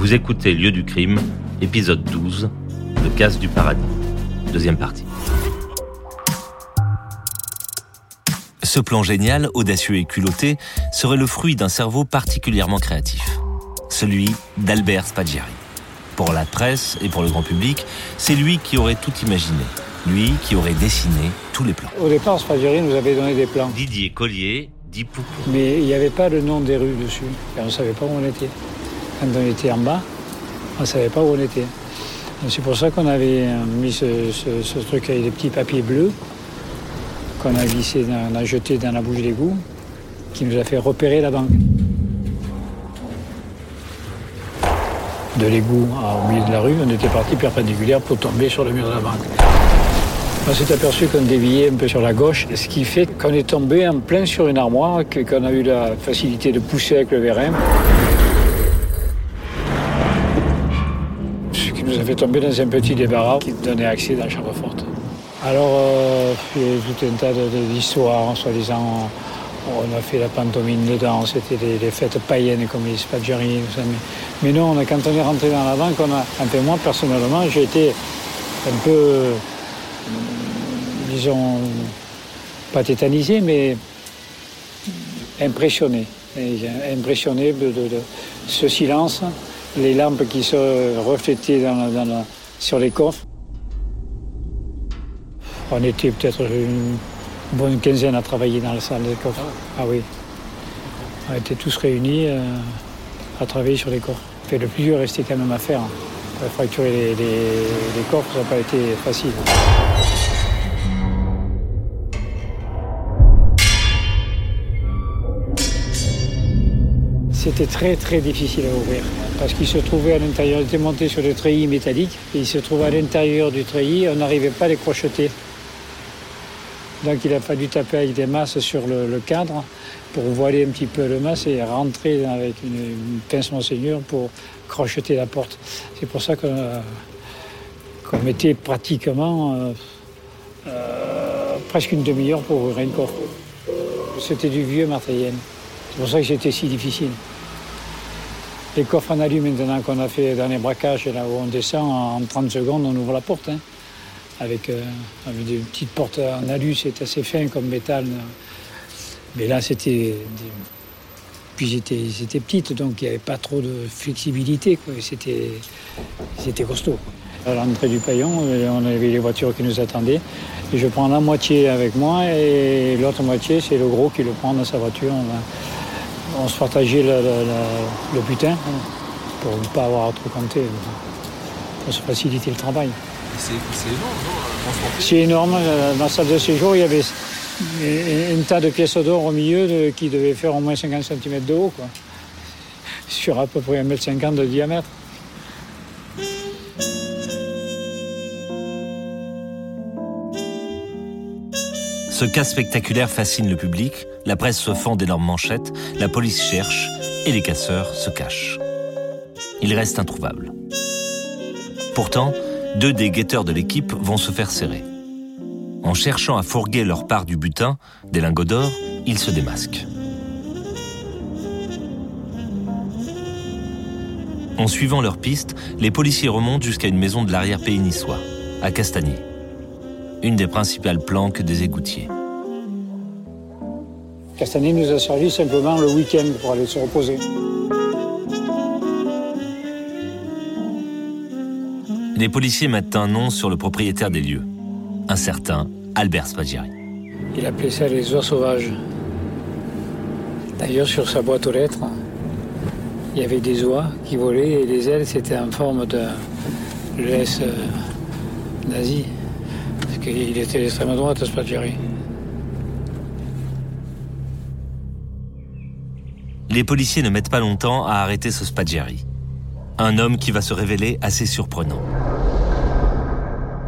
Vous écoutez Lieu du crime, épisode 12, le casse du paradis. Deuxième partie. Ce plan génial, audacieux et culotté, serait le fruit d'un cerveau particulièrement créatif. Celui d'Albert Spaggiari. Pour la presse et pour le grand public, c'est lui qui aurait tout imaginé. Lui qui aurait dessiné tous les plans. Au départ, Spaggiari nous avait donné des plans. Didier Collier, dit Poupou. Mais il n'y avait pas le nom des rues dessus. Et on ne savait pas où on était. Quand on était en bas, on ne savait pas où on était. C'est pour ça qu'on avait mis ce, truc avec des petits papiers bleus qu'on a glissé, on a jeté dans la bouche d'égout, qui nous a fait repérer la banque. De l'égout au milieu de la rue, on était parti perpendiculaire pour tomber sur le mur de la banque. On s'est aperçu qu'on déviait un peu sur la gauche, ce qui fait qu'on est tombé en plein sur une armoire, qu'on a eu la facilité de pousser avec le vérin. Fait tomber dans un petit débarras qui donnait accès dans la chambre forte. Alors, euh, il y a eu tout un tas d'histoires, en soi-disant, on a fait la pantomime dedans, c'était des, fêtes païennes comme les ça. Mais, mais non, on a- quand on est rentré dans la banque, moi personnellement, j'ai été un peu disons, pas tétanisé, mais impressionné. Et Impressionné de ce silence, les lampes qui se reflétaient dans la- dans la- sur les coffres. On était peut-être une bonne quinzaine à travailler dans la salle des coffres. Ah oui. On était tous réunis euh, à travailler sur les coffres. Enfin, le plus dur restait quand même à faire. Fracturer les, les- les coffres, ça n'a pas été facile. C'était très très difficile à ouvrir parce qu'il se trouvait à l'intérieur, il était monté sur des treillis métalliques et il se trouvait à l'intérieur du treillis, on n'arrivait pas à les crocheter. Donc il a fallu taper avec des masses sur le, le cadre pour voiler un petit peu le masque et rentrer avec une, pince monseigneur pour crocheter la porte. C'est pour ça qu'on qu'on mettait pratiquement euh, euh, presque une demi-heure pour ouvrir une coffre. C'était du vieux matériel. C'est pour ça que c'était si difficile. Les coffres en alu maintenant qu'on a fait dans les braquages, là où on descend, en 30 secondes, on ouvre la porte. hein. Avec, euh, avec des petites portes en alu, c'est assez fin comme métal. Mais là, c'était. Puis c'était petite, donc il n'y avait pas trop de flexibilité. C'était costaud. À l'entrée du paillon, euh, on avait les voitures qui nous attendaient. Je prends la moitié avec moi et l'autre moitié, c'est le gros qui le prend dans sa voiture. On se partageait le, le- le- le butin hein, pour ne pas avoir à trop compter, pour se faciliter le travail. C'est énorme, C'est énorme. euh, Dans la salle de séjour, il y avait un tas de pièces d'or au milieu de- qui devait faire au moins 50 cm de haut, quoi. sur à peu près 1m50 de diamètre. Ce cas spectaculaire fascine le public, la presse se fend d'énormes manchettes, la police cherche et les casseurs se cachent. Ils restent introuvables. Pourtant, deux des guetteurs de l'équipe vont se faire serrer. En cherchant à fourguer leur part du butin, des lingots d'or, ils se démasquent. En suivant leur piste, les policiers remontent jusqu'à une maison de l'arrière-pays niçois, à Castagnier une des principales planques des égoutiers. Castanet nous a servi simplement le week-end pour aller se reposer. Les policiers mettent un nom sur le propriétaire des lieux, un certain Albert Spaggiari. Il appelait ça les oies sauvages. D'ailleurs, sur sa boîte aux lettres, il y avait des oies qui volaient et les ailes, c'était en forme de laisse euh, nazi. Parce qu'il était d'extrême droite, Spaggiari. Les policiers ne mettent pas longtemps à arrêter ce Spaggiari. Un homme qui va se révéler assez surprenant.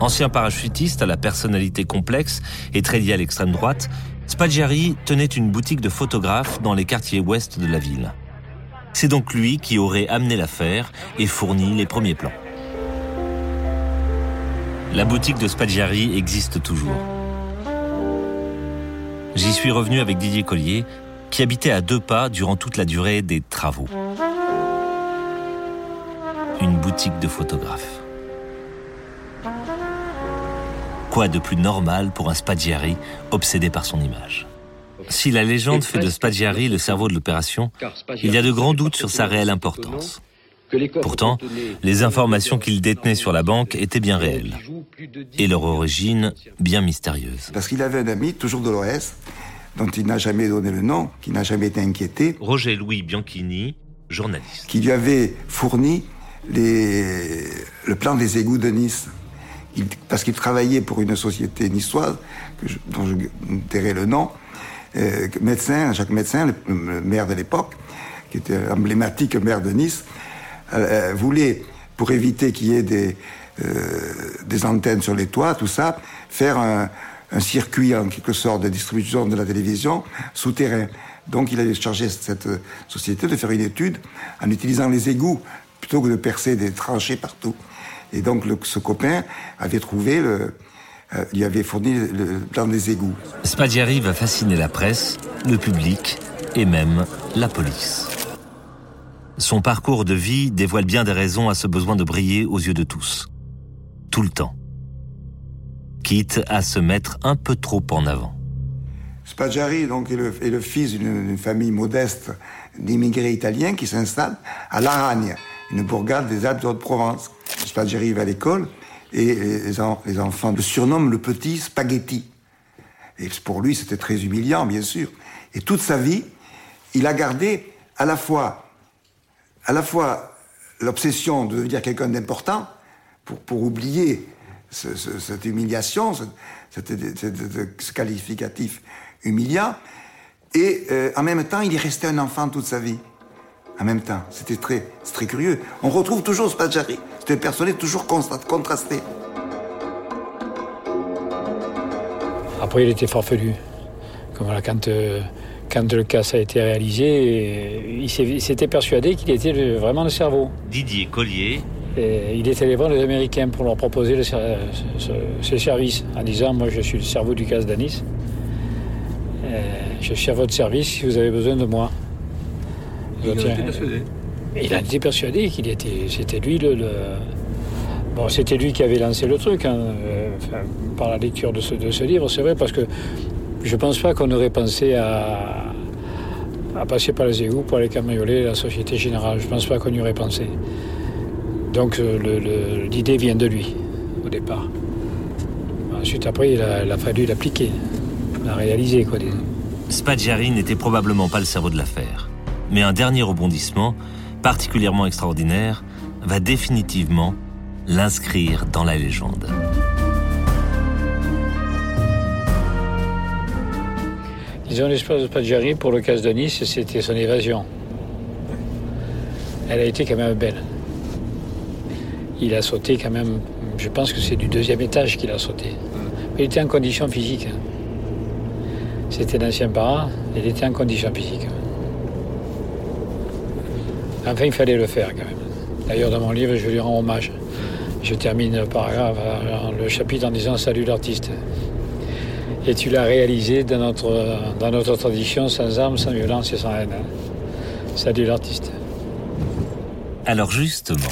Ancien parachutiste à la personnalité complexe et très lié à l'extrême droite, Spaggiari tenait une boutique de photographes dans les quartiers ouest de la ville. C'est donc lui qui aurait amené l'affaire et fourni les premiers plans. La boutique de Spaggiari existe toujours. J'y suis revenu avec Didier Collier, qui habitait à deux pas durant toute la durée des travaux. une boutique de photographes. Quoi de plus normal pour un Spaggiari obsédé par son image? Si la légende fait de Spaggiari le cerveau de l'opération, il y a de grands doutes sur sa réelle importance. Pourtant, les informations qu'il détenait sur la banque étaient bien réelles et leur origine bien mystérieuse. Parce qu'il avait un ami, toujours de l'OS, dont il n'a jamais donné le nom, qui n'a jamais été inquiété. Roger Louis Bianchini, journaliste. Qui lui avait fourni les, le plan des égouts de Nice. parce qu'il travaillait pour une société niçoise, dont je tairai le nom, euh, médecin, Jacques Médecin, le, maire de l'époque, qui était emblématique maire de Nice, euh, euh, voulait, pour éviter qu'il y ait des, des antennes sur les toits, tout ça, faire un, circuit en quelque sorte de distribution de la télévision souterrain. Donc il avait chargé cette société de faire une étude en utilisant les égouts plutôt que de percer des tranchées partout. Et donc ce copain avait trouvé le, euh, lui avait fourni le plan des égouts. Spaggiari va fasciner la presse, le public et même la police. Son parcours de vie dévoile bien des raisons à ce besoin de briller aux yeux de tous. Tout le temps quitte à se mettre un peu trop en avant. Spaggiari est, le, fils d'une famille modeste d'immigrés italiens qui s'installe à Laragne, une bourgade des Alpes de Haute-Provence. Spaggiari va à l'école et les, les, enfants le surnomment le petit spaghetti. Et pour lui, c'était très humiliant, bien sûr. Et toute sa vie, il a gardé à la fois, à la fois l'obsession de devenir quelqu'un d'important, pour, pour oublier cette humiliation, ce, qualificatif humiliant. Et euh, en même temps, il est resté un enfant toute sa vie. En même temps, c'était très, très curieux. On retrouve toujours Spaggiari. C'était un personnage toujours contrasté. Après, il était farfelu. Comme voilà, quand, quand le cas a été réalisé, il s'était persuadé qu'il était vraiment le cerveau. Didier Collier, il est allé voir les Américains pour leur proposer le, ce, service en disant Moi, je suis le cerveau du casse d'Anis. Je suis à votre service si vous avez besoin de moi. Il en était persuadé. Il a été persuadé qu'il était, c'était lui le, bon, c'était lui qui avait lancé le truc hein, euh, par la lecture de ce, de ce livre, c'est vrai, parce que je pense pas qu'on aurait pensé à, passer par les égouts pour aller cambrioler la Société Générale. Je pense pas qu'on y aurait pensé. Donc euh, l'idée vient de lui, au départ. Ensuite, après, il a, fallu l'appliquer, la réaliser. Quoi, Spaggiari n'était probablement pas le cerveau de l'affaire. Mais un dernier rebondissement, particulièrement extraordinaire, va définitivement l'inscrire dans la légende. Disons, l'espoir de Spaggiari pour le cas de Nice, c'était son évasion. Elle a été quand même belle il a sauté quand même, je pense que c'est du deuxième étage qu'il a sauté. Mais il était en condition physique. C'était l'ancien parent, il était en condition physique. Enfin, il fallait le faire quand même. D'ailleurs, dans mon livre, je lui rends hommage. Je termine le paragraphe, le chapitre en disant Salut l'artiste. Et tu l'as réalisé dans notre, dans notre tradition, sans armes, sans violence et sans haine. Salut l'artiste. Alors justement,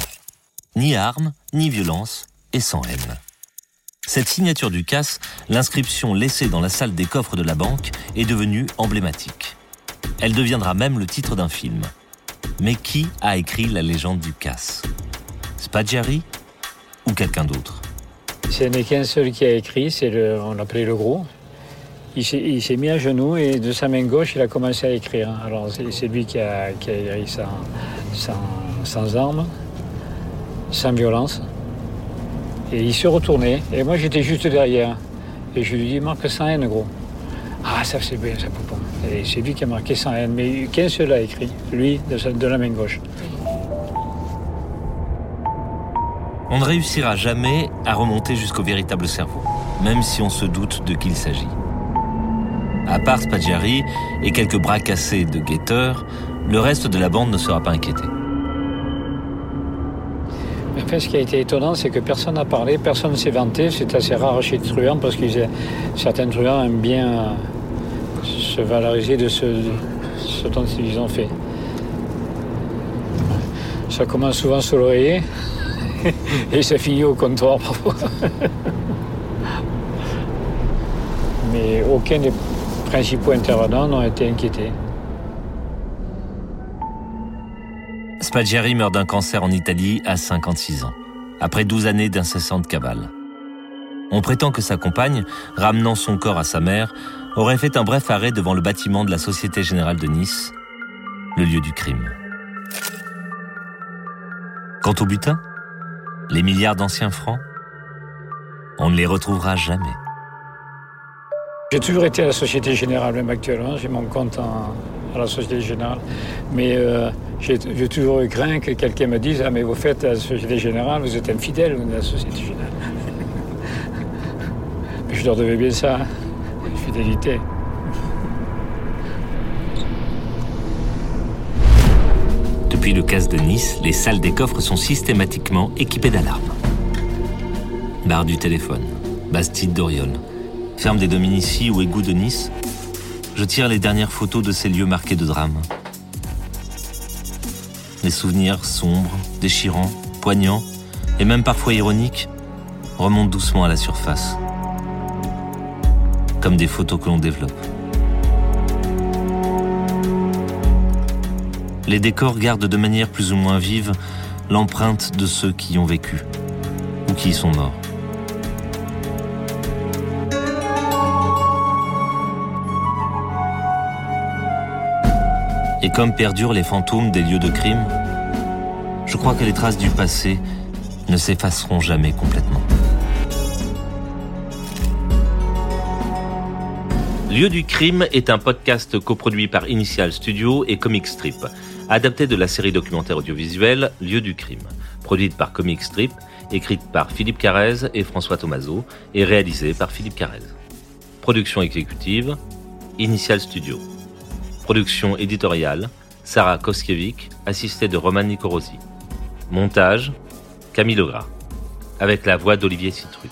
ni armes, ni violence, et sans haine. Cette signature du casse, l'inscription laissée dans la salle des coffres de la banque, est devenue emblématique. Elle deviendra même le titre d'un film. Mais qui a écrit la légende du casse? Spaggiari ou quelqu'un d'autre? Ce n'est qu'un seul qui a écrit, c'est le, on l'appelait le gros. Il s'est mis à genoux et de sa main gauche, il a commencé à écrire. Alors c'est lui qui a, écrit sans, armes sans violence. Et il se retournait, et moi j'étais juste derrière. Et je lui dis, marque sans haine, gros. Ah, ça c'est bien, ça poupon. Et c'est lui qui a marqué sans haine. Mais qu'un seul a écrit, lui, de, de la main gauche. On ne réussira jamais à remonter jusqu'au véritable cerveau, même si on se doute de qui il s'agit. À part Spaggiari et quelques bras cassés de guetteurs, le reste de la bande ne sera pas inquiété ce qui a été étonnant, c'est que personne n'a parlé, personne ne s'est vanté. C'est assez rare chez les truands parce que certains truands aiment bien se valoriser de ce, dont ils ont fait. Ça commence souvent sur l'oreiller et ça finit au comptoir parfois. Mais aucun des principaux intervenants été inquiétés. Spaggiari meurt d'un cancer en Italie à 56 ans, après 12 années d'incessante cavale. On prétend que sa compagne, ramenant son corps à sa mère, aurait fait un bref arrêt devant le bâtiment de la Société Générale de Nice, le lieu du crime. Quant au butin, les milliards d'anciens francs, on ne les retrouvera jamais. J'ai toujours été à la Société Générale, même actuellement. J'ai mon compte à la Société Générale. Mais euh, j'ai toujours eu craint que quelqu'un me dise Ah, mais vous faites la Société Générale, vous êtes infidèle de la Société Générale. mais je leur devais bien ça, une fidélité. Depuis le casse de Nice, les salles des coffres sont systématiquement équipées d'alarmes. Barre du téléphone, Bastide d'Oriol, ferme des Dominici ou égout de Nice. Je tire les dernières photos de ces lieux marqués de drame. Les souvenirs sombres, déchirants, poignants et même parfois ironiques remontent doucement à la surface, comme des photos que l'on développe. les décors gardent de manière plus ou moins vive l'empreinte de ceux qui y ont vécu ou qui y sont morts. Et comme perdurent les fantômes des lieux de crime, je crois que les traces du passé ne s'effaceront jamais complètement. Lieu du crime est un podcast coproduit par Initial Studio et Comic Strip adapté de la série documentaire audiovisuelle Lieu du crime, produite par Comic Strip, écrite par Philippe Carrez et François Tomaso et réalisée par Philippe Carrez. Production exécutive, Initial Studio. Production éditoriale, Sarah Koskiewicz, assistée de Roman Nicorosi. Montage, Camille Legras, avec la voix d'Olivier Citruc.